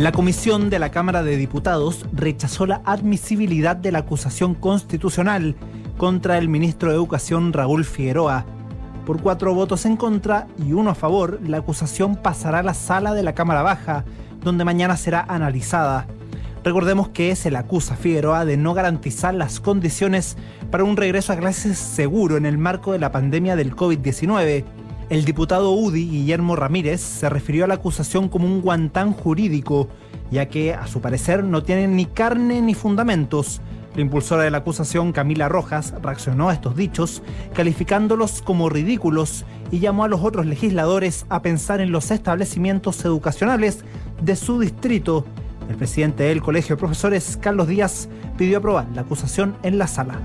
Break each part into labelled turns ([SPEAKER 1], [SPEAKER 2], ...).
[SPEAKER 1] La comisión de la Cámara de Diputados rechazó la admisibilidad de la acusación constitucional contra el ministro de Educación Raúl Figueroa. Por cuatro votos en contra y uno a favor, la acusación pasará a la sala de la Cámara Baja, donde mañana será analizada. Recordemos que se le acusa a Figueroa de no garantizar las condiciones para un regreso a clases seguro en el marco de la pandemia del COVID-19 el diputado UDI, Guillermo Ramírez, se refirió a la acusación como un guantán jurídico, ya que, a su parecer, no tiene ni carne ni fundamentos. La impulsora de la acusación, Camila Rojas, reaccionó a estos dichos, calificándolos como ridículos y llamó a los otros legisladores a pensar en los establecimientos educacionales de su distrito. El presidente del Colegio de Profesores, Carlos Díaz, pidió aprobar la acusación en la sala.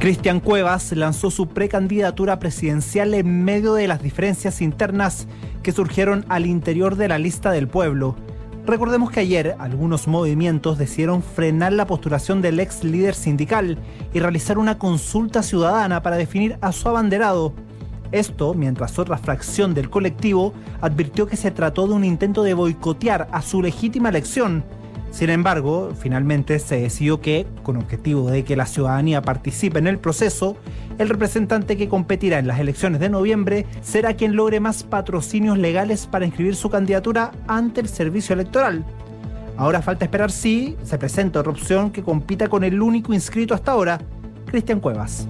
[SPEAKER 1] Cristian Cuevas lanzó su precandidatura presidencial en medio de las diferencias internas que surgieron al interior de la lista del pueblo. Recordemos que ayer algunos movimientos decidieron frenar la postulación del ex líder sindical y realizar una consulta ciudadana para definir a su abanderado. Esto mientras otra fracción del colectivo advirtió que se trató de un intento de boicotear a su legítima elección sin embargo, finalmente se decidió que, con objetivo de que la ciudadanía participe en el proceso, el representante que competirá en las elecciones de noviembre será quien logre más patrocinios legales para inscribir su candidatura ante el servicio electoral. Ahora falta esperar si se presenta otra opción que compita con el único inscrito hasta ahora, Cristian Cuevas.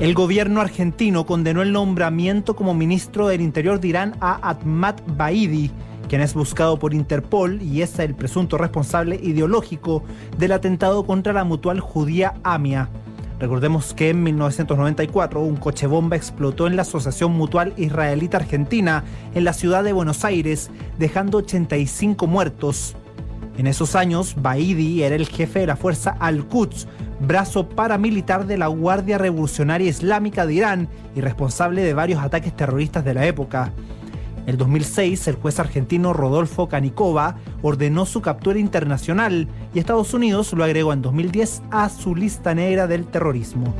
[SPEAKER 1] El gobierno argentino condenó el nombramiento como ministro del Interior de Irán a Ahmad Baidi quien es buscado por Interpol y es el presunto responsable ideológico del atentado contra la mutual judía AMIA. Recordemos que en 1994 un coche bomba explotó en la Asociación Mutual Israelita Argentina en la ciudad de Buenos Aires, dejando 85 muertos. En esos años, Baidi era el jefe de la fuerza Al-Quds, brazo paramilitar de la Guardia Revolucionaria Islámica de Irán y responsable de varios ataques terroristas de la época. En 2006, el juez argentino Rodolfo Canicova ordenó su captura internacional y Estados Unidos lo agregó en 2010 a su lista negra del terrorismo.